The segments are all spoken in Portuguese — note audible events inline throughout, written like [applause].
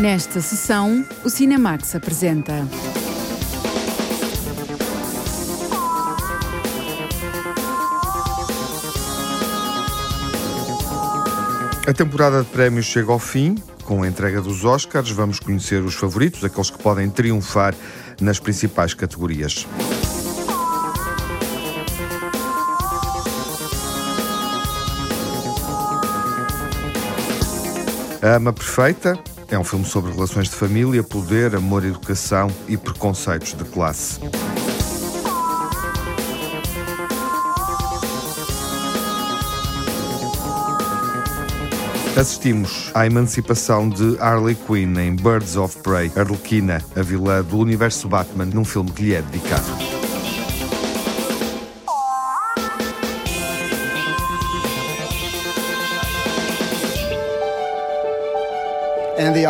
Nesta sessão, o Cinemax apresenta. A temporada de prémios chega ao fim. Com a entrega dos Oscars, vamos conhecer os favoritos, aqueles que podem triunfar nas principais categorias. A Ama Perfeita é um filme sobre relações de família, poder, amor, educação e preconceitos de classe. Assistimos à emancipação de Harley Quinn em Birds of Prey, Arlequina, a vilã do universo Batman, num filme que lhe é dedicado.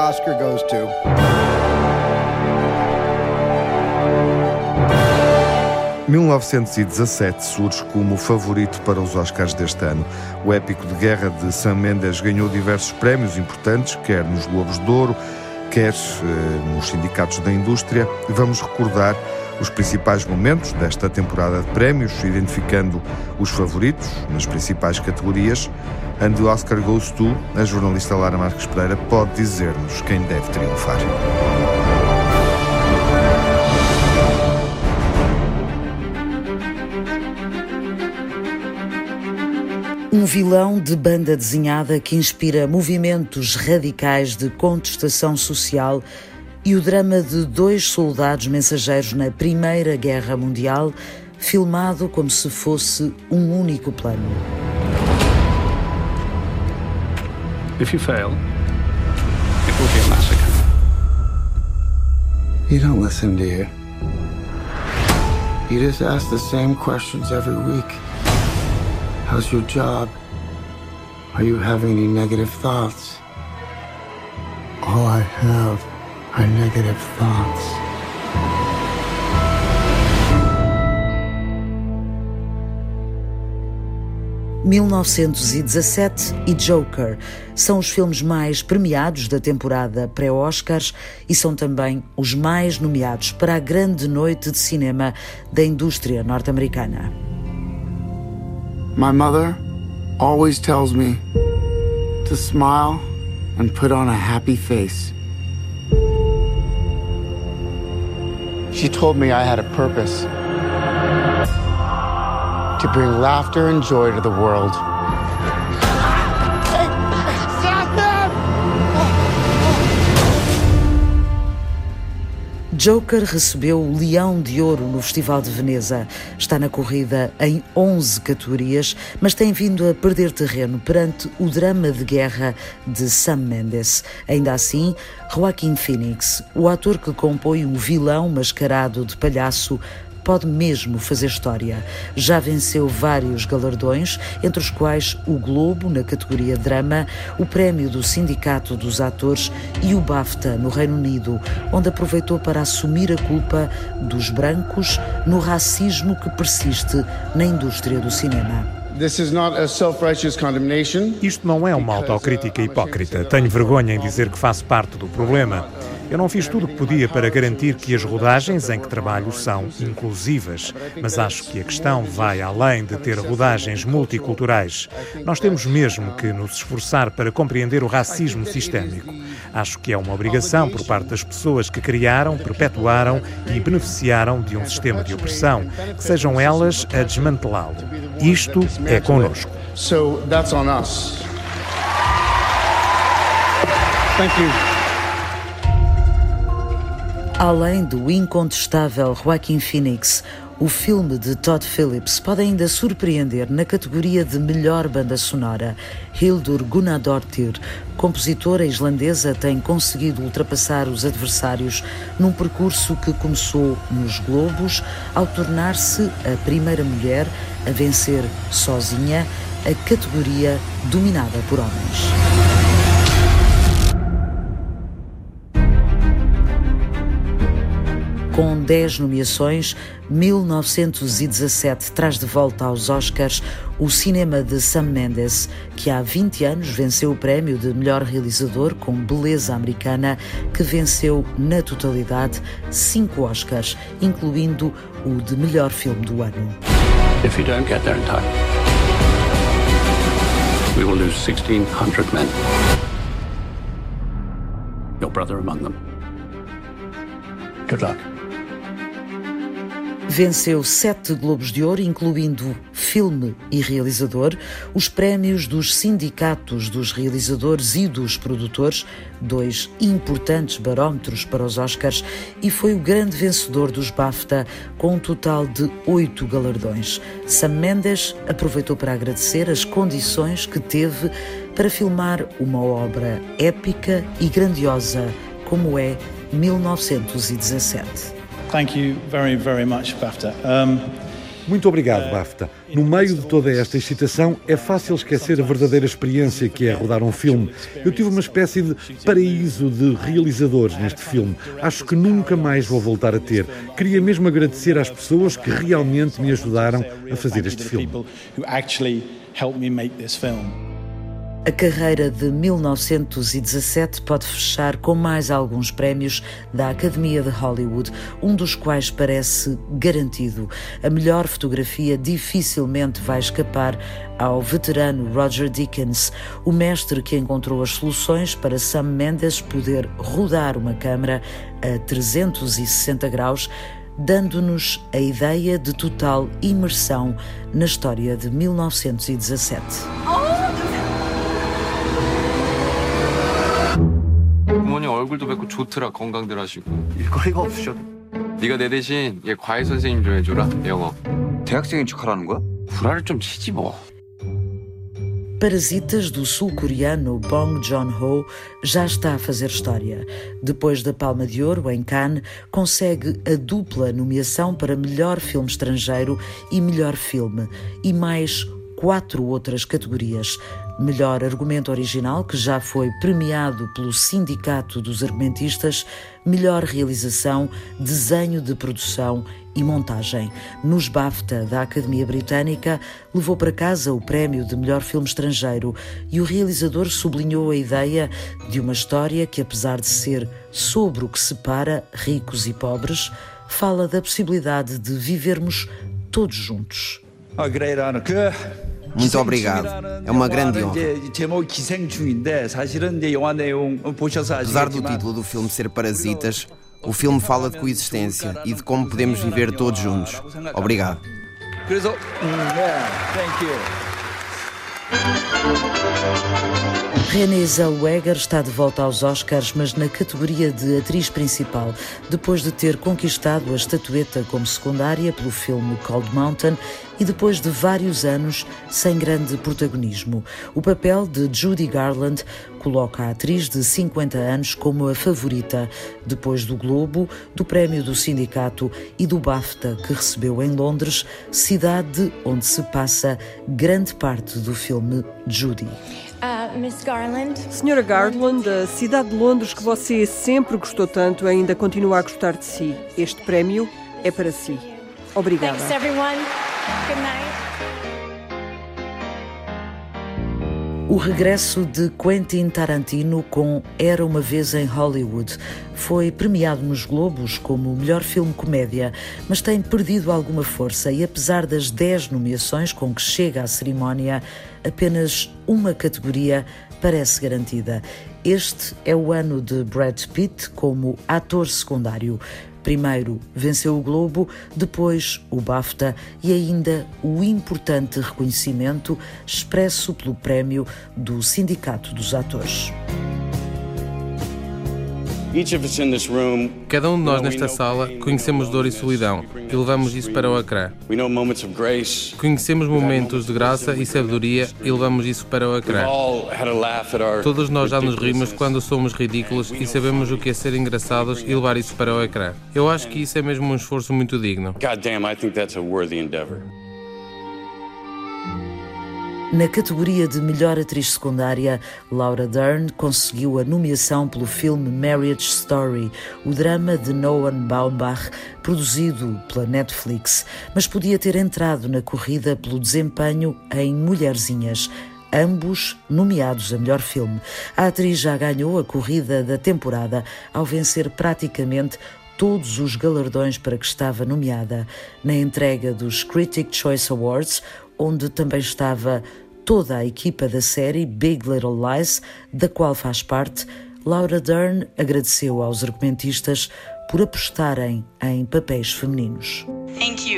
Oscar goes to. ...1917 surge como favorito para os Oscars deste ano. O épico de guerra de Sam Mendes ganhou diversos prémios importantes, quer nos Globos de Ouro, quer eh, nos sindicatos da indústria. Vamos recordar os principais momentos desta temporada de prémios, identificando os favoritos nas principais categorias. And Oscar goes to, a jornalista Lara Marques Pereira pode dizer-nos quem deve triunfar. Um vilão de banda desenhada que inspira movimentos radicais de contestação social e o drama de dois soldados mensageiros na Primeira Guerra Mundial, filmado como se fosse um único plano. If you fail, it will be a massacre. You don't listen, do you? You just ask the same questions every week. How's your job? Are you having any negative thoughts? All I have are negative thoughts. 1917 e Joker são os filmes mais premiados da temporada pré-Oscars e são também os mais nomeados para a grande noite de cinema da indústria norte-americana. My mother always tells me to smile and put on a happy face. She told me I had a purpose. to bring laughter and joy to the world. Joker recebeu o Leão de Ouro no Festival de Veneza. Está na corrida em 11 categorias, mas tem vindo a perder terreno perante o drama de guerra de Sam Mendes. Ainda assim, Joaquin Phoenix, o ator que compõe um vilão mascarado de palhaço, pode mesmo fazer história. Já venceu vários galardões, entre os quais o Globo, na categoria Drama, o Prémio do Sindicato dos Atores e o BAFTA, no Reino Unido, onde aproveitou para assumir a culpa dos brancos no racismo que persiste na indústria do cinema. Isto não é uma autocrítica hipócrita. Tenho vergonha em dizer que faço parte do problema. Eu não fiz tudo o que podia para garantir que as rodagens em que trabalho são inclusivas, mas acho que a questão vai além de ter rodagens multiculturais. Nós temos mesmo que nos esforçar para compreender o racismo sistémico. Acho que é uma obrigação por parte das pessoas que criaram, perpetuaram e beneficiaram de um sistema de opressão, que sejam elas a desmantelá-lo. Isto é conosco. So that's on us. Thank you. Além do incontestável Joaquin Phoenix, o filme de Todd Phillips pode ainda surpreender na categoria de melhor banda sonora. Hildur Gunnadóttir, compositora islandesa, tem conseguido ultrapassar os adversários num percurso que começou nos Globos ao tornar-se a primeira mulher a vencer sozinha a categoria dominada por homens. Com 10 nomeações, 1917 traz de volta aos Oscars o cinema de Sam Mendes, que há 20 anos venceu o prémio de melhor realizador com Beleza Americana, que venceu na totalidade cinco Oscars, incluindo o de melhor filme do ano. If you don't get there in time, we will lose 1,600 men. Your brother among them. Good luck. Venceu sete Globos de Ouro, incluindo filme e realizador, os prémios dos sindicatos dos realizadores e dos produtores, dois importantes barómetros para os Oscars, e foi o grande vencedor dos BAFTA, com um total de oito galardões. Sam Mendes aproveitou para agradecer as condições que teve para filmar uma obra épica e grandiosa como é 1917. Thank you very, very much, BAFTA. Um... Muito obrigado, BAFTA. No meio de toda esta excitação, é fácil esquecer a verdadeira experiência que é rodar um filme. Eu tive uma espécie de paraíso de realizadores neste filme. Acho que nunca mais vou voltar a ter. Queria mesmo agradecer às pessoas que realmente me ajudaram a fazer este filme. A carreira de 1917 pode fechar com mais alguns prémios da Academia de Hollywood, um dos quais parece garantido. A melhor fotografia dificilmente vai escapar ao veterano Roger Dickens, o mestre que encontrou as soluções para Sam Mendes poder rodar uma câmara a 360 graus dando-nos a ideia de total imersão na história de 1917. 부 얼굴도 뵙고 좋더라 건강들 하시고 일거리가 없으셔도 네가 내 대신 얘 과외 선생님 좀 해줘라 영어 대학생인 척하라는 거야? 구라를 좀 치지 뭐 Parasitas do sul-coreano Bong Joon-ho já está a fazer história. Depois da Palma de Ouro em Cannes, consegue a dupla nomeação para melhor filme estrangeiro e melhor filme, e mais quatro outras categorias. Melhor argumento original, que já foi premiado pelo Sindicato dos Argumentistas, melhor realização, desenho de produção e montagem. Nos BAFTA da Academia Britânica, levou para casa o prémio de melhor filme estrangeiro e o realizador sublinhou a ideia de uma história que, apesar de ser sobre o que separa ricos e pobres, fala da possibilidade de vivermos todos juntos. Muito obrigado. É uma grande honra. Apesar do título do filme ser Parasitas, o filme fala de coexistência e de como podemos viver todos juntos. Obrigado. Renée Zellweger está de volta aos Oscars, mas na categoria de atriz principal, depois de ter conquistado a estatueta como secundária pelo filme Cold Mountain e depois de vários anos sem grande protagonismo. O papel de Judy Garland coloca a atriz de 50 anos como a favorita, depois do Globo, do Prémio do Sindicato e do BAFTA que recebeu em Londres, cidade onde se passa grande parte do filme Judy. Uh, Miss Garland. Senhora Garland, a cidade de Londres que você sempre gostou tanto ainda continua a gostar de si. Este prémio é para si. Obrigada. Thanks, everyone. Good night. O regresso de Quentin Tarantino com Era uma vez em Hollywood foi premiado nos Globos como o melhor filme comédia, mas tem perdido alguma força e apesar das 10 nomeações com que chega à cerimónia, apenas uma categoria parece garantida. Este é o ano de Brad Pitt como ator secundário. Primeiro venceu o Globo, depois o BAFTA e ainda o importante reconhecimento expresso pelo prémio do Sindicato dos Atores. Cada um de nós nesta sala conhecemos dor e solidão e levamos isso para o ecrã. Conhecemos momentos de graça e sabedoria e levamos isso para o ecrã. Todos nós já nos rimos quando somos ridículos e sabemos o que é ser engraçados e levar isso para o ecrã. Eu acho que isso é mesmo um esforço muito digno. Na categoria de melhor atriz secundária, Laura Dern conseguiu a nomeação pelo filme Marriage Story, o drama de Noah Baumbach, produzido pela Netflix, mas podia ter entrado na corrida pelo desempenho em Mulherzinhas, ambos nomeados a melhor filme. A atriz já ganhou a corrida da temporada ao vencer praticamente todos os galardões para que estava nomeada na entrega dos Critic Choice Awards, onde também estava toda a equipa da série Big Little Lies, da qual faz parte. Laura Dern agradeceu aos argumentistas por apostarem em papéis femininos.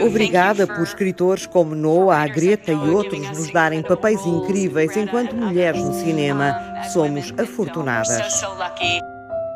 Obrigada por escritores como Noah, a Greta e outros nos darem papéis incríveis enquanto mulheres no cinema. Somos afortunadas.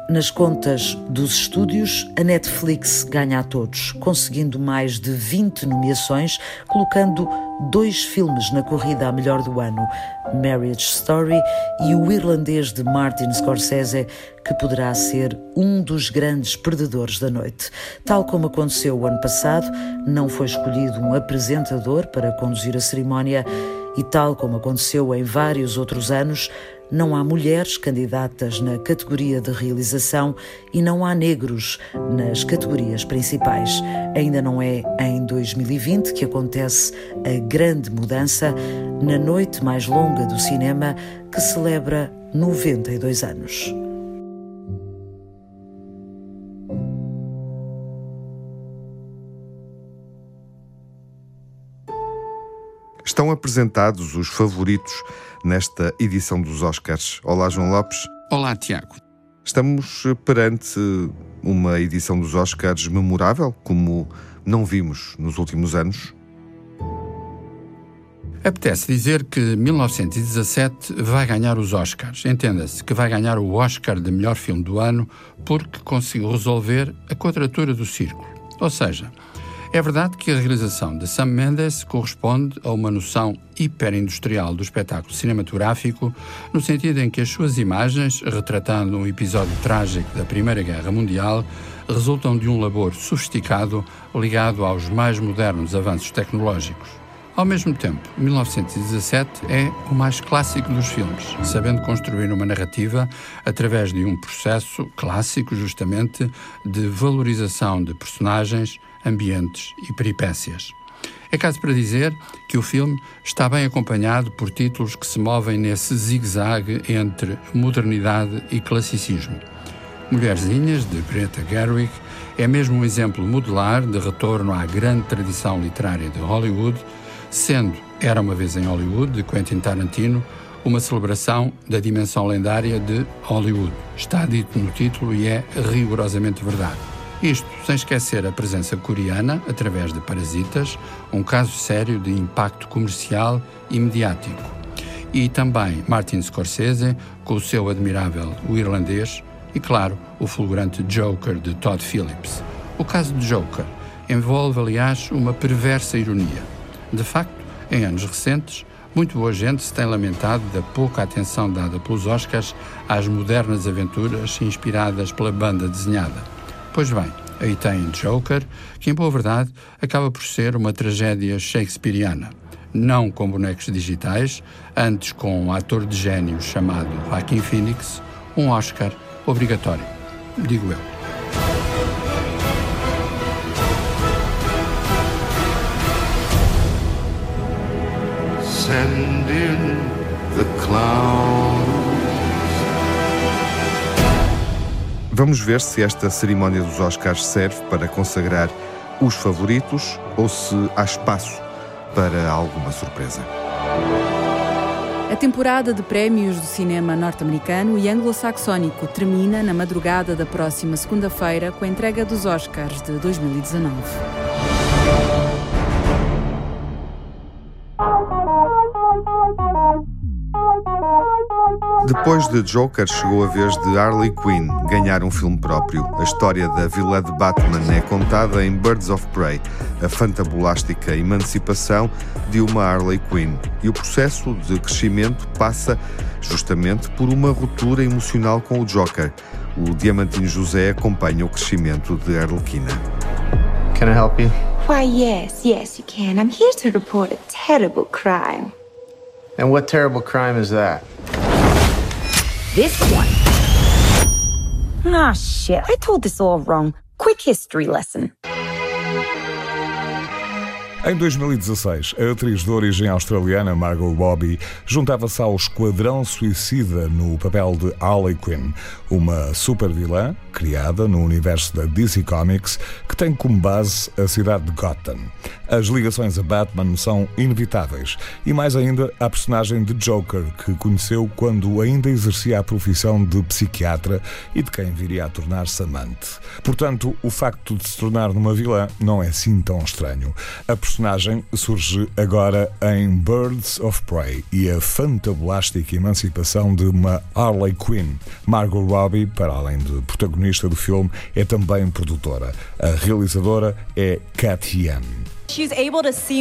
Nas contas dos estúdios, a Netflix ganha a todos, conseguindo mais de 20 nomeações, colocando dois filmes na corrida a melhor do ano: Marriage Story e o irlandês de Martin Scorsese, que poderá ser um dos grandes perdedores da noite. Tal como aconteceu o ano passado, não foi escolhido um apresentador para conduzir a cerimónia e tal como aconteceu em vários outros anos, não há mulheres candidatas na categoria de realização e não há negros nas categorias principais. Ainda não é em 2020 que acontece a grande mudança na noite mais longa do cinema que celebra 92 anos. Estão apresentados os favoritos nesta edição dos Oscars. Olá, João Lopes. Olá, Tiago. Estamos perante uma edição dos Oscars memorável, como não vimos nos últimos anos? Apetece dizer que 1917 vai ganhar os Oscars. Entenda-se que vai ganhar o Oscar de melhor filme do ano porque conseguiu resolver a quadratura do círculo. Ou seja, é verdade que a realização de Sam Mendes corresponde a uma noção hiperindustrial do espetáculo cinematográfico, no sentido em que as suas imagens, retratando um episódio trágico da Primeira Guerra Mundial, resultam de um labor sofisticado ligado aos mais modernos avanços tecnológicos. Ao mesmo tempo, 1917 é o mais clássico dos filmes, sabendo construir uma narrativa através de um processo clássico, justamente, de valorização de personagens, ambientes e peripécias. É caso para dizer que o filme está bem acompanhado por títulos que se movem nesse zigue-zague entre modernidade e classicismo. Mulherzinhas, de Greta Gerwig, é mesmo um exemplo modular de retorno à grande tradição literária de Hollywood, sendo Era uma vez em Hollywood, de Quentin Tarantino, uma celebração da dimensão lendária de Hollywood. Está dito no título e é rigorosamente verdade. Isto sem esquecer a presença coreana através de Parasitas, um caso sério de impacto comercial e mediático. E também Martin Scorsese, com o seu admirável O Irlandês, e claro, o fulgurante Joker de Todd Phillips. O caso de Joker envolve, aliás, uma perversa ironia. De facto, em anos recentes, muito boa gente se tem lamentado da pouca atenção dada pelos Oscars às modernas aventuras inspiradas pela banda desenhada. Pois bem, aí tem Joker, que em boa verdade acaba por ser uma tragédia shakespeariana. Não com bonecos digitais, antes com um ator de gênio chamado Joaquin Phoenix, um Oscar obrigatório, digo eu. Vamos ver se esta cerimónia dos Oscars serve para consagrar os favoritos ou se há espaço para alguma surpresa. A temporada de prémios do cinema norte-americano e anglo-saxónico termina na madrugada da próxima segunda-feira com a entrega dos Oscars de 2019. Depois de Joker, chegou a vez de Harley Quinn ganhar um filme próprio. A história da vilã de Batman é contada em Birds of Prey, a fantabulástica emancipação de uma Harley Quinn. E o processo de crescimento passa justamente por uma ruptura emocional com o Joker. O Diamantino José acompanha o crescimento de Arlequina. Can I help you? Why, yes, yes, you can. I'm here to report a terrible crime. And what terrible crime is that? This one. Ah, shit. I told this all wrong. Quick history lesson. Em 2016, a atriz de origem australiana Margot Robbie juntava-se ao Esquadrão Suicida no papel de Harley Quinn, uma super vilã criada no universo da DC Comics que tem como base a cidade de Gotham. As ligações a Batman são inevitáveis e mais ainda a personagem de Joker que conheceu quando ainda exercia a profissão de psiquiatra e de quem viria a tornar-se amante. Portanto, o facto de se tornar numa vilã não é assim tão estranho. A personagem surge agora em Birds of Prey e a fantabulástica emancipação de uma Harley Quinn. Margot Robbie, para além de protagonista do filme, é também produtora. A realizadora é Cat Yan.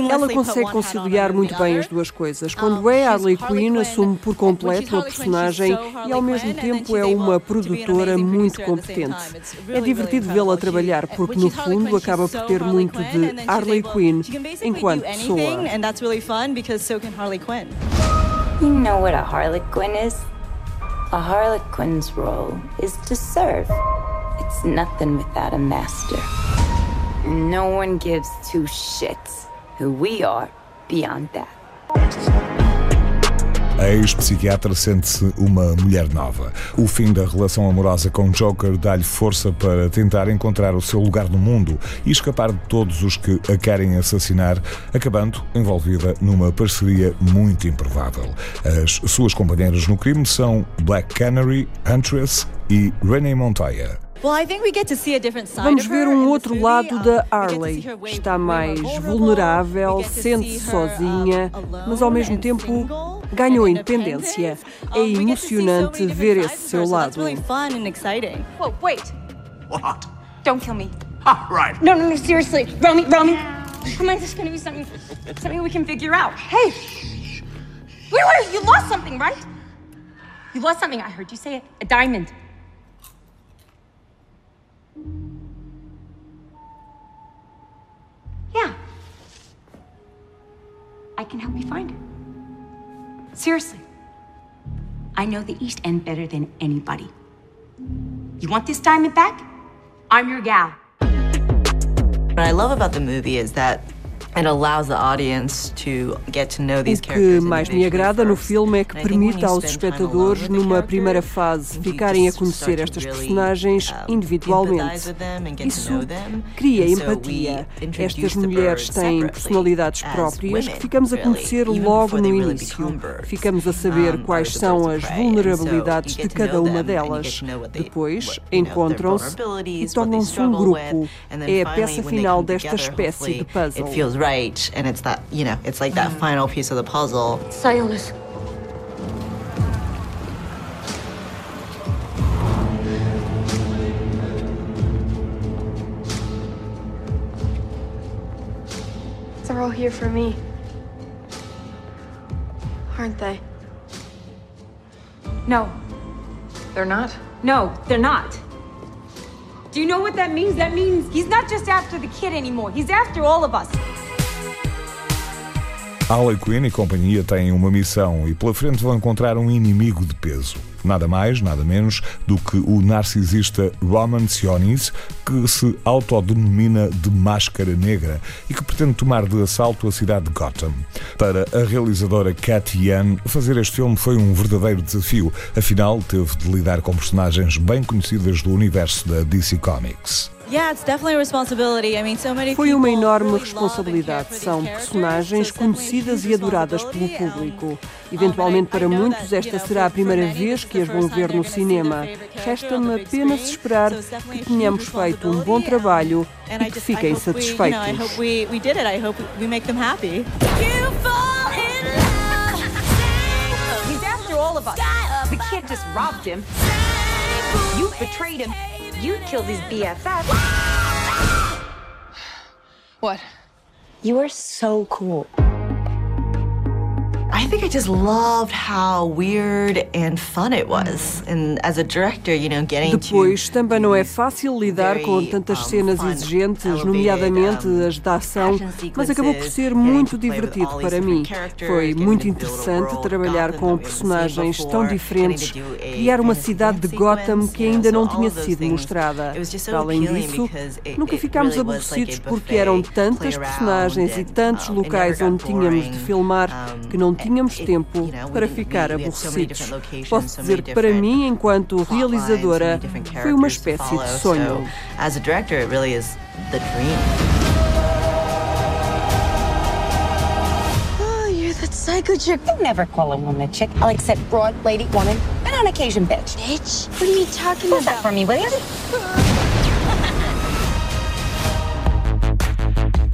Ela consegue conciliar muito bem as duas coisas. Quando é Harley Quinn, assume por completo a personagem e ao mesmo tempo é uma produtora muito competente. É divertido vê-la trabalhar porque no fundo acaba por ter muito de Harley Quinn enquanto pessoa. You know what a Harley Quinn is? A Harley Quinn's role is to serve. It's nothing without a master. No one gives two shits who we are beyond that. A ex-psiquiatra sente-se uma mulher nova. O fim da relação amorosa com Joker dá-lhe força para tentar encontrar o seu lugar no mundo e escapar de todos os que a querem assassinar, acabando envolvida numa parceria muito improvável. As suas companheiras no crime são Black Canary, Huntress e Renee Montoya. Vamos ver um outro lado da Harley. Está mais vulnerável, sente-se sozinha, mas ao mesmo tempo ganhou independência. É emocionante ver esse seu lado. Whoa, wait. What? Don't kill me. Ah, right. No, no, no, seriously. Romy, Romy. Come on, this is gonna be something, something we can figure out. Hey! Wait, wait, you lost something, right? You lost something, I heard you say it. A diamond. Yeah. I can help you find it. Seriously. I know the East End better than anybody. You want this diamond back? I'm your gal. What I love about the movie is that O que mais me agrada no filme é que permite aos espectadores, numa primeira fase, ficarem a conhecer estas personagens individualmente. Isso cria empatia. Estas mulheres têm personalidades próprias que ficamos a conhecer logo no início. Ficamos a saber quais são as vulnerabilidades de cada uma delas. Depois, encontram-se e tornam-se um grupo. É a peça final desta espécie de puzzle right and it's that you know it's like that mm. final piece of the puzzle silas they're all here for me aren't they no they're not no they're not do you know what that means? That means he's not just after the kid anymore. He's after all of us. Harley Quinn e companhia têm uma missão e pela frente vão encontrar um inimigo de peso. Nada mais, nada menos do que o narcisista Roman Sionis, que se autodenomina de Máscara Negra e que pretende tomar de assalto a cidade de Gotham. Para a realizadora Cat Yan, fazer este filme foi um verdadeiro desafio, afinal, teve de lidar com personagens bem conhecidas do universo da DC Comics. Foi uma enorme responsabilidade. São personagens conhecidas e adoradas pelo público. Eventualmente, para muitos, esta será a primeira vez que as vão ver no cinema. Resta-me apenas esperar que tenhamos feito um bom trabalho e que fiquem satisfeitos. The kid just robbed him. You betrayed him. You'd killed his BFF. What? You are so cool. I think I just loved how weird and fun it was. And as a director, you know, getting Depois, também não é fácil lidar com tantas cenas exigentes, nomeadamente as da ação, mas acabou por ser muito divertido para mim. Foi muito interessante trabalhar com personagens tão diferentes, criar uma cidade de Gotham que ainda não tinha sido mostrada. Além disso, nunca ficámos aborrecidos porque eram tantas personagens e tantos locais onde tínhamos de filmar que não tínhamos tempo para ficar aborrecidos. Posso dizer que para mim, enquanto realizadora, foi uma espécie de sonho. As a director, it really is the dream. Oh, psycho chick. I never call a woman a chick. I'll accept broad, lady, woman, and on occasion, bitch. Bitch? What are you talking Hold about? that for me, will you?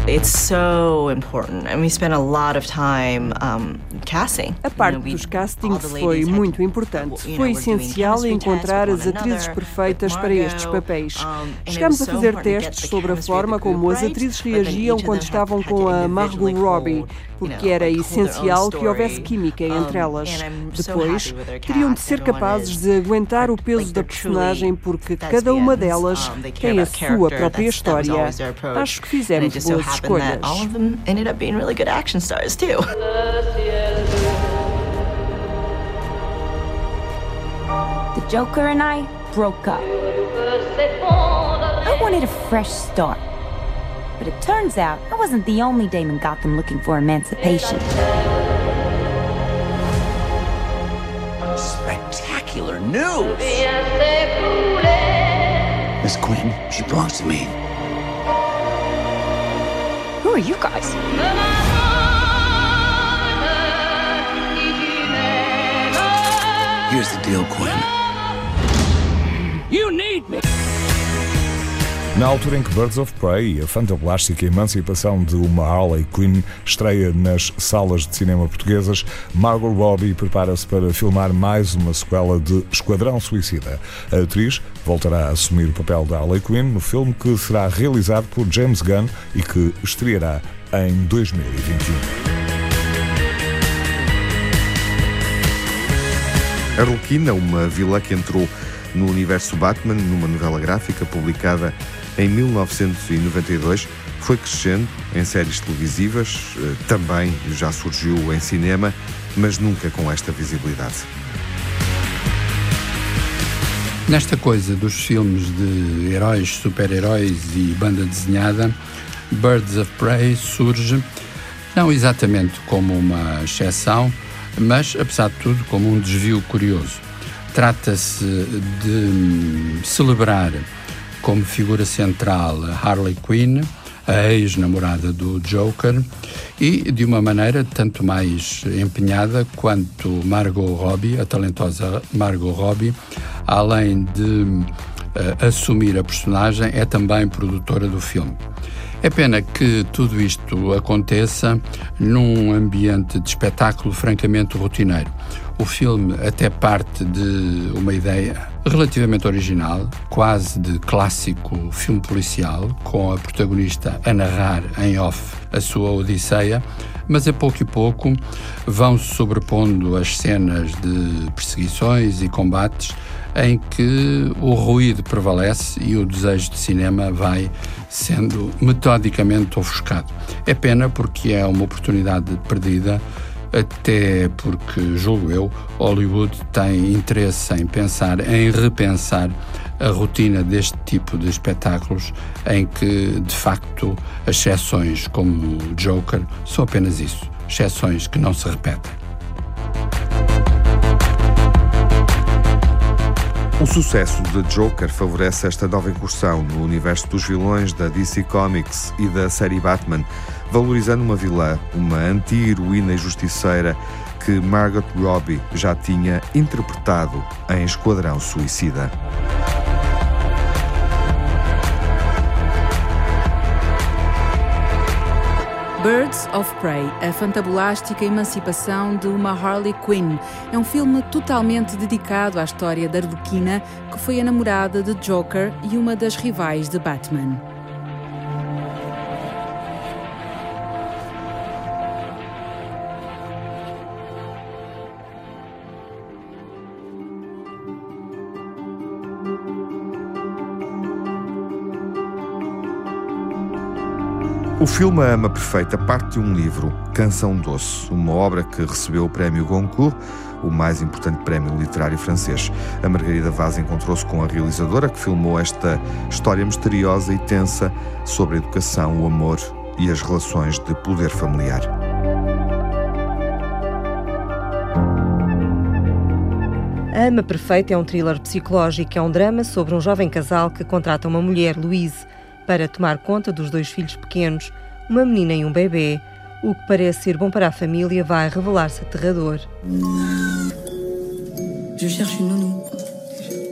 It's so important, and we spent a lot of time um, casting. A parte dos castings foi muito importante. Foi essencial encontrar as atrizes perfeitas para estes papéis. Chegámos a fazer testes sobre a forma como as atrizes reagiam quando estavam com a Margot Robbie, porque era essencial que houvesse química entre elas. Depois, teriam de ser capazes de aguentar o peso da personagem, porque cada uma delas tem a sua própria história. Acho que fizemos boas escolhas. All of them ended up being really good action stars too. The Joker and I broke up. I wanted a fresh start. But it turns out I wasn't the only dame in Gotham looking for emancipation. Spectacular news! Miss Quinn, she belongs to me. Who are you guys? Here's the deal, Quinn. Na altura em que Birds of Prey a fantablástica emancipação de uma Harley Quinn estreia nas salas de cinema portuguesas, Margot Robbie prepara-se para filmar mais uma sequela de Esquadrão Suicida. A atriz voltará a assumir o papel da Harley Quinn no filme que será realizado por James Gunn e que estreará em 2021. Arlequina, uma vilã que entrou no universo Batman numa novela gráfica publicada em 1992. Foi crescendo em séries televisivas, eh, também já surgiu em cinema, mas nunca com esta visibilidade. Nesta coisa dos filmes de heróis, super-heróis e banda desenhada, Birds of Prey surge não exatamente como uma exceção, mas, apesar de tudo, como um desvio curioso. Trata-se de celebrar como figura central Harley Quinn, a ex-namorada do Joker, e de uma maneira tanto mais empenhada quanto Margot Robbie, a talentosa Margot Robbie, além de uh, assumir a personagem, é também produtora do filme. É pena que tudo isto aconteça num ambiente de espetáculo francamente rotineiro. O filme até parte de uma ideia relativamente original, quase de clássico filme policial, com a protagonista a narrar em off a sua odisseia, mas a pouco e pouco vão se sobrepondo as cenas de perseguições e combates em que o ruído prevalece e o desejo de cinema vai sendo metodicamente ofuscado. É pena porque é uma oportunidade perdida, até porque, julgo eu, Hollywood tem interesse em pensar, em repensar a rotina deste tipo de espetáculos em que, de facto, as exceções como o Joker são apenas isso, exceções que não se repetem. O sucesso de Joker favorece esta nova incursão no universo dos vilões da DC Comics e da série Batman, valorizando uma vilã, uma anti-heroína e justiceira que Margot Robbie já tinha interpretado em Esquadrão Suicida. Birds of Prey, a fantabulástica emancipação de uma Harley Quinn. É um filme totalmente dedicado à história da Arlequina, que foi a namorada de Joker e uma das rivais de Batman. O filme A Ama Perfeita parte de um livro, Canção Doce, uma obra que recebeu o prémio Goncourt, o mais importante prémio literário francês. A Margarida Vaz encontrou-se com a realizadora que filmou esta história misteriosa e tensa sobre a educação, o amor e as relações de poder familiar. A Ama Perfeita é um thriller psicológico, é um drama sobre um jovem casal que contrata uma mulher, Louise, para tomar conta dos dois filhos pequenos, uma menina e um bebê. O que parece ser bom para a família vai revelar-se aterrador. Je cherche une nounou.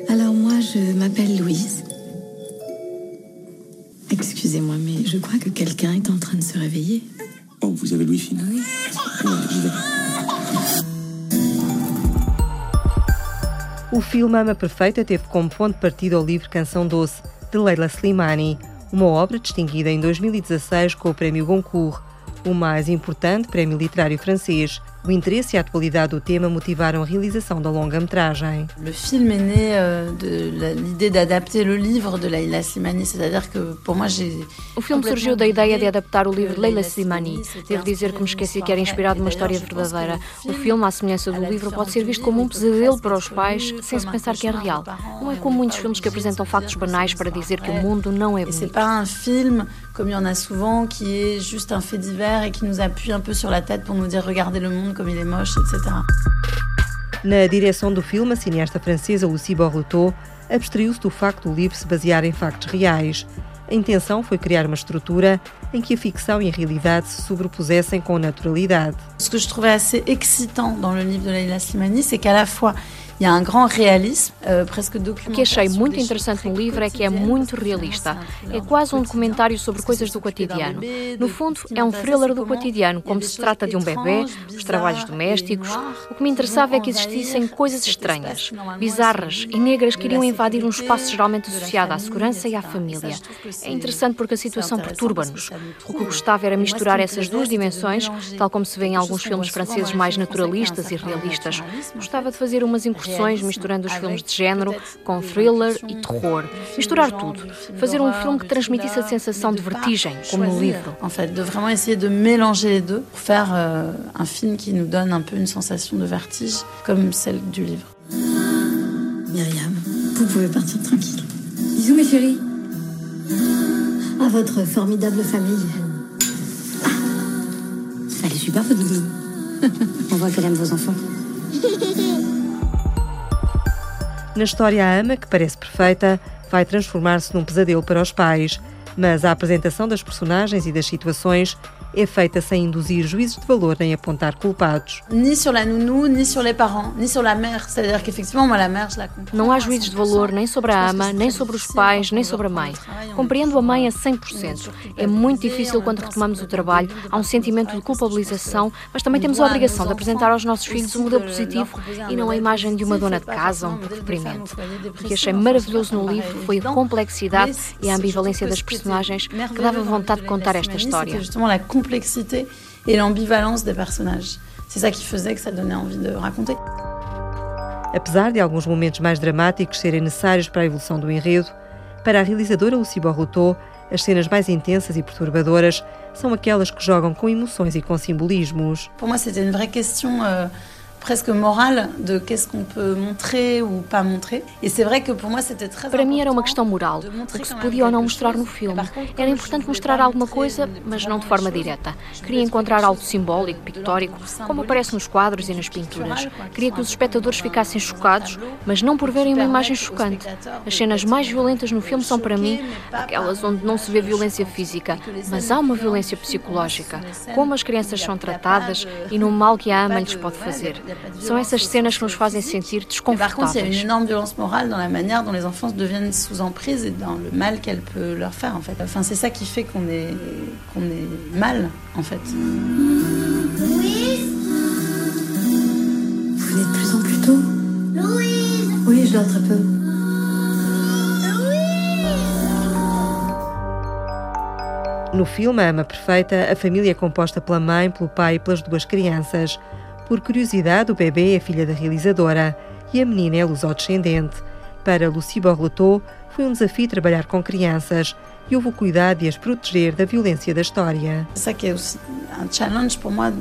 Alors moi, je m'appelle Louise. Excusez-moi, mais je crois que quelqu'un est en train de se réveiller. Oh, vous avez Louis Fine Oui. O filme Ama Perfeita teve como ponto de partida o livro Canção Doce, de Leila Slimani uma obra distinguida em 2016 com o Prémio Goncourt, o mais importante prémio literário francês, o interesse e a atualidade do tema motivaram a realização da longa-metragem. O filme é né euh, de l'idée d'adapter le livre de Leila Slimani, c'est-à-dire que pour moi j'ai O filme surgiu da ideia de adaptar o livro de Leila Slimani. Devo dizer que me esqueci que era inspirado numa história verdadeira. O filme, à semelhança do livro, pode ser visto como um pesadelo para os pais, sem se pensar que é real. Não é como muitos filmes que apresentam factos banais para dizer que o mundo não é bonito. C'est pas un film comme il y en a souvent qui est juste un fait divers et qui nous appuie un peu sur la tête pour nous dire regardez le monde como ele é moche, etc. Na direção do filme, a cineasta francesa Lucie Borlutot abstraiu-se do facto do livro se basear em factos reais. A intenção foi criar uma estrutura em que a ficção e a realidade se sobrepusessem com naturalidade. Ce que je trouvais assez excitant dans le livre de Leila Slimani, c'est qu'à la fois Euh, O que achei muito interessante no livro é que é muito realista. É quase um documentário sobre coisas do cotidiano. No fundo, é um thriller do cotidiano, como se trata de um bebê, os trabalhos domésticos. O que me interessava é que existissem coisas estranhas, bizarras e negras que iriam invadir um espaço geralmente associado à segurança e à família. É interessante porque a situação perturba-nos. O que gostava era misturar essas duas dimensões, tal como se vê em alguns filmes franceses mais naturalistas e realistas. Gostava de fazer umas incursões misturando os filmes de género com thriller e terror. Misturar tudo. Fazer um filme que transmitisse a sensação de vertigem, como no livro. En fait, de vraiment essayer de mélanger les deux pour faire euh, un film qui nous donne un peu une sensation de vertige comme celle du livre. Myriam, vous pouvez partir tranquille. Bisous mes chéris. À votre formidable famille. Ah, elle est super votre nounou. [laughs] On voit qu'elle aime vos enfants. [laughs] Na história, a ama, que parece perfeita, vai transformar-se num pesadelo para os pais. Mas a apresentação das personagens e das situações é feita sem induzir juízes de valor nem apontar culpados. Não há juízes de valor nem sobre a ama, nem sobre os pais, nem sobre a mãe. Compreendo a mãe a 100%. É muito difícil quando retomamos o trabalho, há um sentimento de culpabilização, mas também temos a obrigação de apresentar aos nossos filhos um modelo positivo e não a imagem de uma dona de casa um pouco deprimente. O que achei maravilhoso no livro foi a complexidade e a ambivalência das personagens que dava vontade de contar esta história complexité et l'ambivalence des personnages. C'est ça qui faisait que ça donnait envie de raconter. Apesar de alguns momentos mais dramáticos serem necessários para a evolução do enredo, para a realizadora Lucy Borrotou, as cenas mais intensas e perturbadoras são aquelas que jogam com emoções e com simbolismos. Para mim, c'était une vraie question. Euh... presque morale de qu'est-ce qu'on peut montrer ou pas montrer. Et c'est vrai que pour moi c'était très Para mim era uma questão moral, o que se podia ou não mostrar no filme. Era importante mostrar alguma coisa, mas não de forma direta. Queria encontrar algo simbólico, pictórico, como aparece nos quadros e nas pinturas. Queria que os espectadores ficassem chocados, mas não por verem uma imagem chocante. As cenas mais violentas no filme são para mim aquelas onde não se vê violência física, mas há uma violência psicológica, como as crianças são tratadas e no mal que [laughs] a ama lhes pode fazer. São essas cenas que nos fazem sentir desconfortáveis. Vous venez de plus en plus tôt Louise Oui, je dors très peu. No filme A Ama Perfeita, a família é composta pela mãe, pelo pai e pelas duas crianças. Por curiosidade, o bebê é filha da realizadora e a menina é lusodescendente. Para Lucie Borletot, foi um desafio trabalhar com crianças, e houve o cuidado de as proteger da violência da história. Isso que é um challenge para mim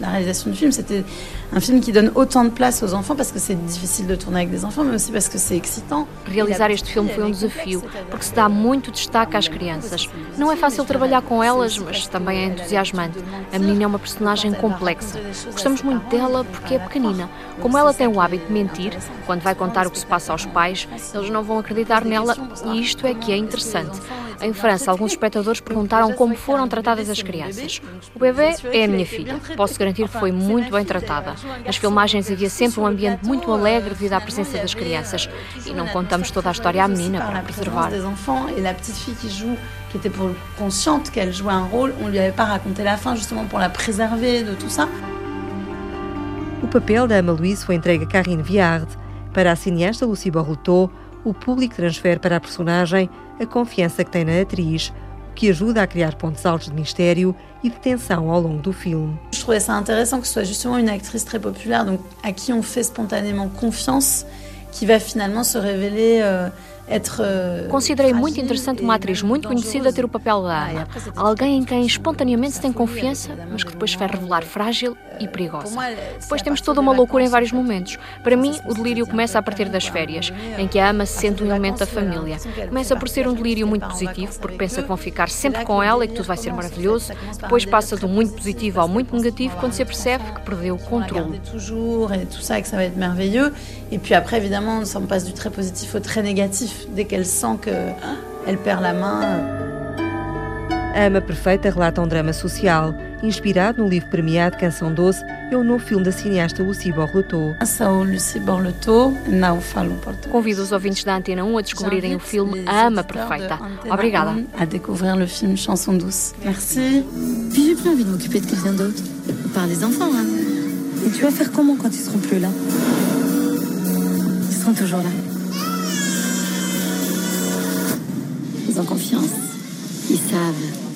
na realização do filme, c'était un film qui donne autant de place aux enfants parce que c'est difficile de tourner avec des enfants, mais aussi parce que c'est excitant. Realizar este filme foi um desafio, porque se dá muito destaque às crianças. Não é fácil trabalhar com elas, mas também é entusiasmante. A menina é uma personagem complexa. Gostamos muito dela porque é pequenina. Como ela tem o hábito de mentir, quando vai contar o que se passa aos pais, eles não vão acreditar nela e isto é que é interessante. Em França, alguns espectadores perguntaram como foram tratadas as crianças. O bebê é a minha filha. Posso garantir que foi muito bem tratada. Nas filmagens havia sempre um ambiente muito alegre devido à presença das crianças e não contamos toda a história à menina para preservar. qui était pour consciente qu'elle jouait un rôle, on lui avait pas raconté la fin justement pour la préserver de tout ça. O papel da Ama Louise foi entregue a Karine Viard. Para a cineasta Lucie Borlutot, o público transfere para a personagem a confiança que tem na atriz, que ajuda a criar pontos altos de mistério e de tensão ao longo do filme. Je trouvais ça que ce soit justement une actrice très populaire, donc à qui on fait spontanément confiance, qui va se révéler euh, Considerei muito interessante uma atriz muito conhecida ter o papel da Ana. Alguém em quem espontaneamente se tem confiança, mas que depois vai revelar frágil e perigosa. Depois temos toda uma loucura em vários momentos. Para mim, o delírio começa a partir das férias, em que a Ama se sente um elemento da família. Começa por ser um delírio muito positivo, porque pensa que vão ficar sempre com ela e que tudo vai ser maravilhoso. Depois passa do muito positivo ao muito negativo quando se percebe que perdeu o controle. Et puis après, évidemment, on passe du très positif au très négatif dès qu'elle sent qu'elle perd la main. Ama Perfeita relata um drama social, inspirado no livro premiado Canção Doce, é o novo filme da cineasta Lucie Borletot. Sou Lucie Borletot, não falo português. Convido os ouvintes da Antena 1 a descobrirem o filme A Ama Perfeita. Obrigada. A découvrir le film Chanson Douce. Merci. Puis j'ai plus envie de m'occuper de quelqu'un d'autre. On parle des enfants, hein. Et tu vas faire comment quand ils seront plus là? Sont toujours là. Ils ont confiance. Ils savent.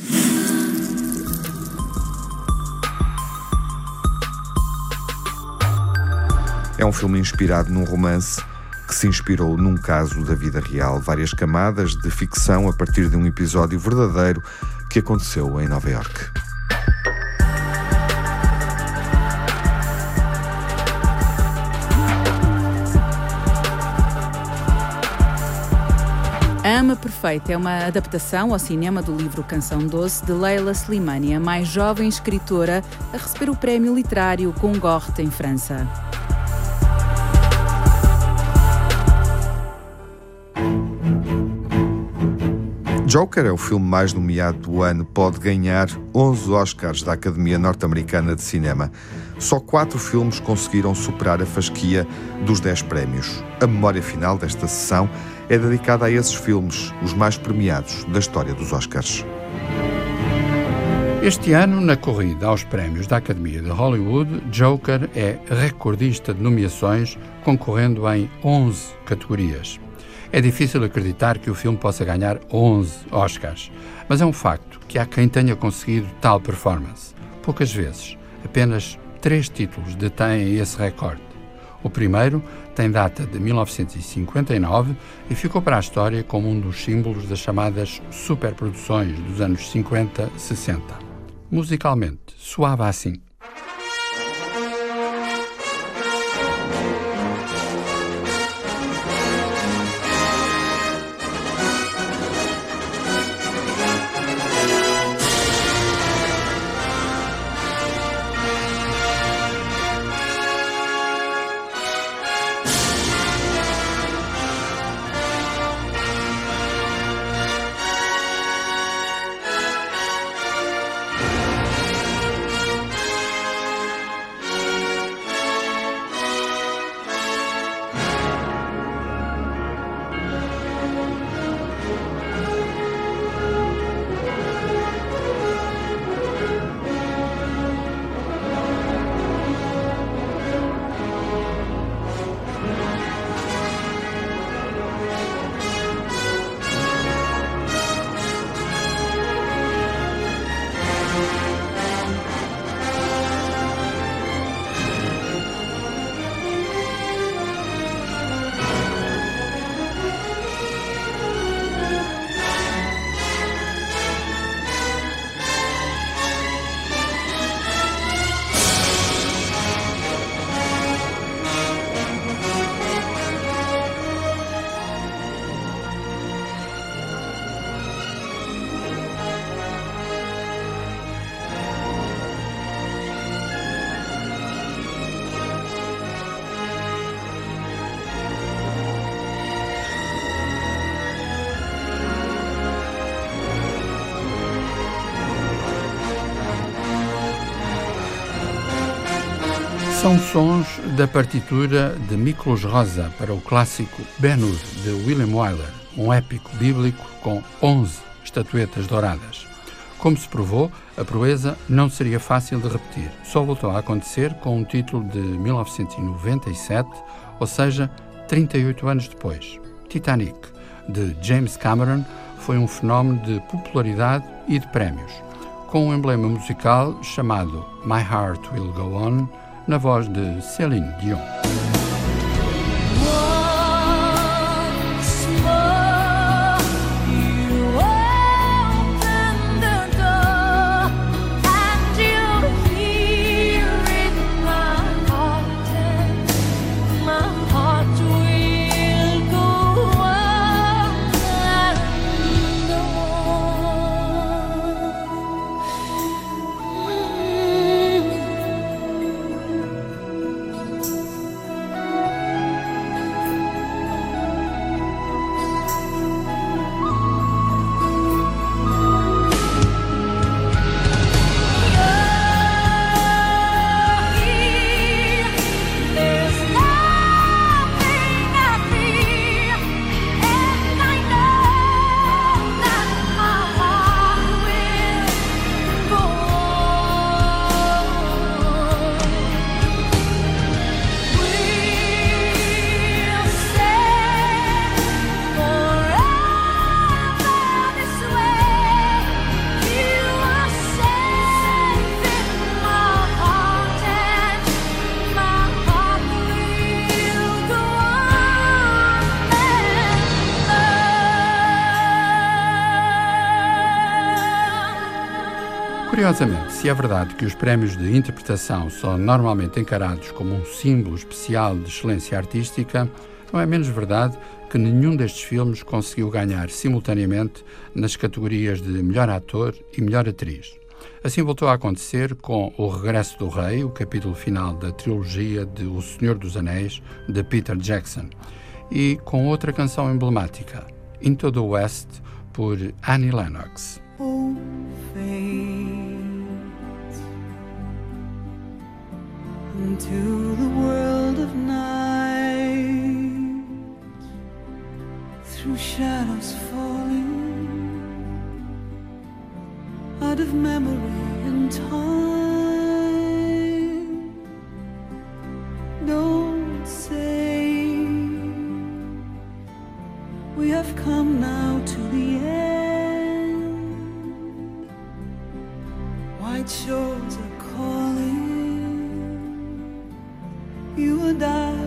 É um filme inspirado num romance que se inspirou num caso da vida real, várias camadas de ficção a partir de um episódio verdadeiro que aconteceu em Nova York. Ama Perfeita é uma adaptação ao cinema do livro Canção Doce de Leila Slimani, a mais jovem escritora a receber o prémio literário Goncourt em França. Joker é o filme mais nomeado do ano, pode ganhar 11 Oscars da Academia Norte-Americana de Cinema. Só quatro filmes conseguiram superar a fasquia dos 10 prémios. A memória final desta sessão é dedicada a esses filmes, os mais premiados da história dos Oscars. Este ano, na corrida aos prémios da Academia de Hollywood, Joker é recordista de nomeações, concorrendo em 11 categorias. É difícil acreditar que o filme possa ganhar 11 Oscars, mas é um facto que há quem tenha conseguido tal performance. Poucas vezes, apenas três títulos detêm esse recorde. O primeiro tem data de 1959 e ficou para a história como um dos símbolos das chamadas superproduções dos anos 50-60. Musicalmente, soava assim. São sons da partitura de Miklos Rosa para o clássico Ben-Hur de William Wyler, um épico bíblico com 11 estatuetas douradas. Como se provou, a proeza não seria fácil de repetir. Só voltou a acontecer com um título de 1997, ou seja, 38 anos depois. Titanic, de James Cameron, foi um fenómeno de popularidade e de prémios, com um emblema musical chamado My Heart Will Go On, na voz de Céline Dion. Curiosamente, se é verdade que os prémios de interpretação são normalmente encarados como um símbolo especial de excelência artística, não é menos verdade que nenhum destes filmes conseguiu ganhar simultaneamente nas categorias de melhor ator e melhor atriz. Assim voltou a acontecer com O Regresso do Rei, o capítulo final da trilogia de O Senhor dos Anéis, de Peter Jackson, e com outra canção emblemática, Into the West, por Annie Lennox. Oh, into the world of night through shadows falling out of memory and time. Don't say we have come now to the end. White shores you and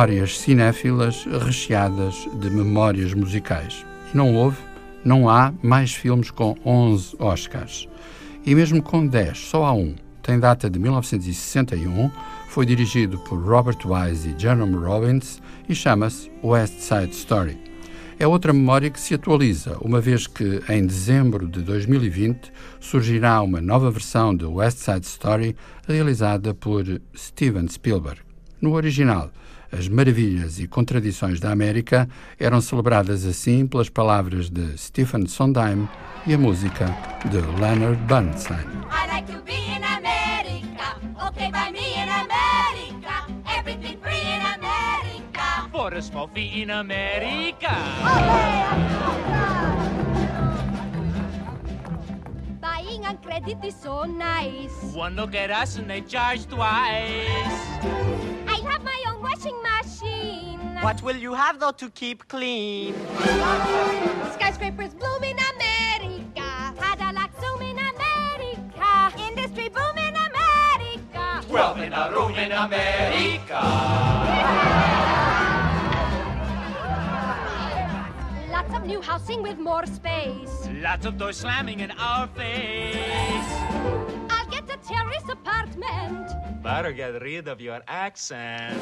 Memórias cinéfilas recheadas de memórias musicais. Não houve, não há mais filmes com 11 Oscars. E mesmo com 10, só há um. Tem data de 1961, foi dirigido por Robert Wise e Jerome Robbins e chama-se West Side Story. É outra memória que se atualiza, uma vez que em dezembro de 2020 surgirá uma nova versão de West Side Story realizada por Steven Spielberg. No original, as maravilhas e contradições da América eram celebradas assim pelas palavras de Stephen Sondheim e a música de Leonard Bernstein. I like to be in America. Okay, by me in America. Everything free in America. For a small fee in America. Buying on credit is so nice. One look at us and they charge twice. I have my own washing machine. What will you have though to keep clean? Skyscrapers bloom in America. Cadillac zoom in America. Industry boom in America. Twelve in a room in America. Lots of new housing with more space. Lots of doors slamming in our face. I'll get a terrace apartment. Better get rid of your accent.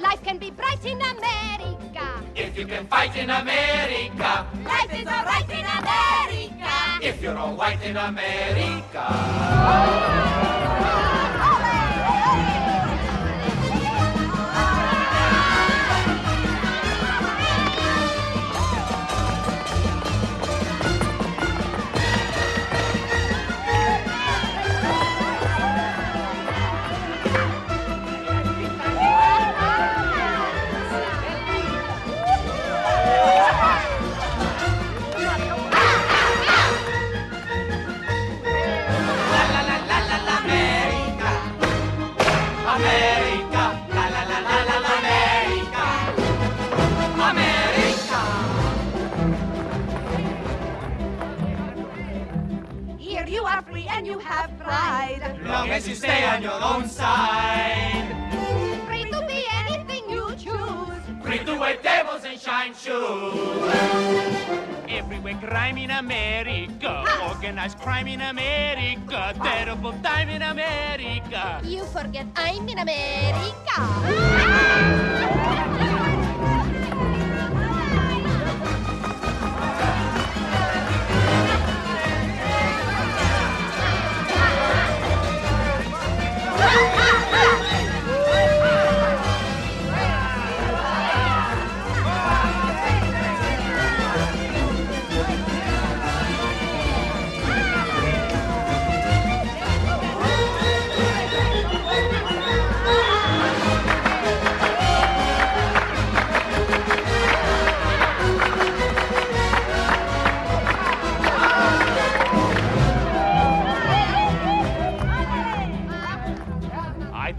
Life can be bright in America. If you can fight in America. Life is alright in America. If you're all white in America. America,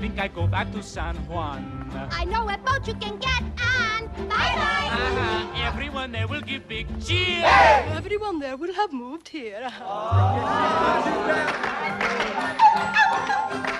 think I go back to San Juan. I know a boat you can get on. Bye bye. Uh-huh. Everyone there will give big cheers. Everyone there will have moved here. [laughs]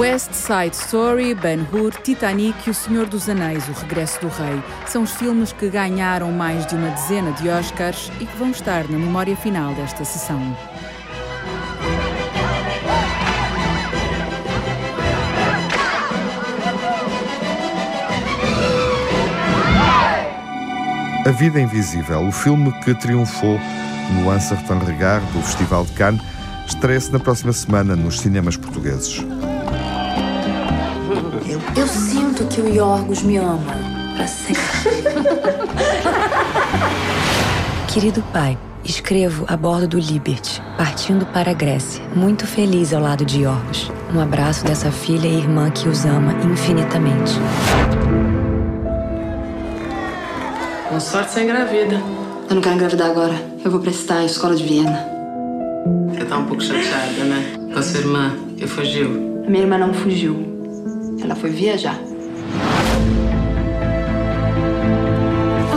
West Side Story, Ben Hur, Titanic e O Senhor dos Anéis, O Regresso do Rei. São os filmes que ganharam mais de uma dezena de Oscars e que vão estar na memória final desta sessão. A Vida Invisível, o filme que triunfou no Ansertan Regard do Festival de Cannes, estreia-se na próxima semana nos cinemas portugueses. Eu, sinto que o Yorgos me ama pra sempre. [laughs] Querido pai, escrevo a bordo do Liberty, partindo para a Grécia, muito feliz ao lado de Yorgos. Um abraço dessa filha e irmã que os ama infinitamente. Com sorte você engravida. Eu não quero engravidar agora. Eu vou prestar a escola de Viena. Você tá um pouco chateada, né? Com a sua irmã que fugiu. A minha irmã não fugiu. Ela foi viajar.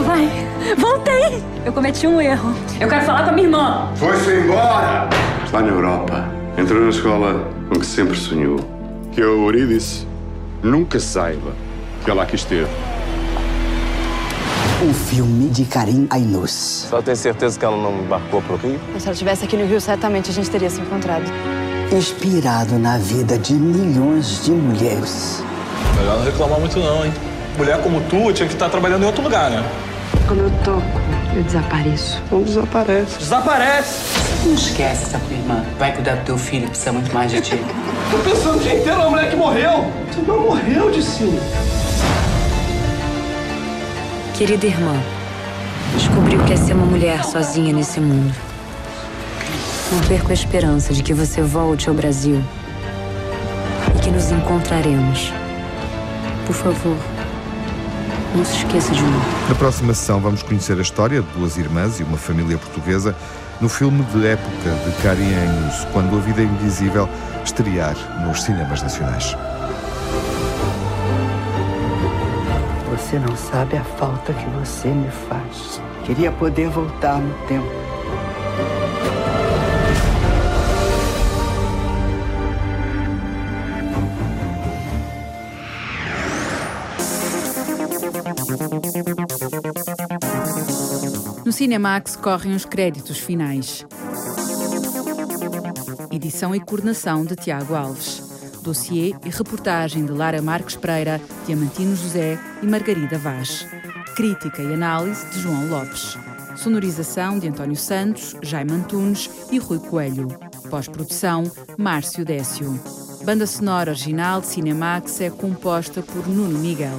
Vai, voltei! Eu cometi um erro. Eu quero falar com a minha irmã. Foi-se embora! Está na Europa. Entrou na escola com que sempre sonhou. Que a Eurídice nunca saiba que ela aqui esteve. Um filme de Karim Ainus. Só tem certeza que ela não embarcou pro Rio? Se ela estivesse aqui no Rio, certamente a gente teria se encontrado. Inspirado na vida de milhões de mulheres. Melhor não reclamar muito não, hein? Mulher como tu tinha que estar trabalhando em outro lugar, né? Quando eu toco Eu desapareço. Não desaparece. Desaparece! Não esquece essa tua irmã. Vai cuidar do teu filho, precisa muito mais de ti. [laughs] Tô pensando o dia inteiro na mulher que morreu. Tu não morreu, Dicine. Querida irmã, descobri o que é ser uma mulher sozinha nesse mundo. Não perco a esperança de que você volte ao Brasil e que nos encontraremos. Por favor, não se esqueça de mim. Na próxima sessão vamos conhecer a história de duas irmãs e uma família portuguesa no filme de época de Karin Anhos, Quando a Vida é Invisível estrear nos cinemas nacionais. Você não sabe a falta que você me faz. Queria poder voltar no tempo. Cinemax correm os créditos finais. Edição e coordenação de Tiago Alves. Dossiê e reportagem de Lara Marques Pereira, Diamantino José e Margarida Vaz. Crítica e análise de João Lopes. Sonorização de António Santos, Jaime Antunes e Rui Coelho. Pós-produção, Márcio Décio. Banda sonora original de Cinemax é composta por Nuno Miguel.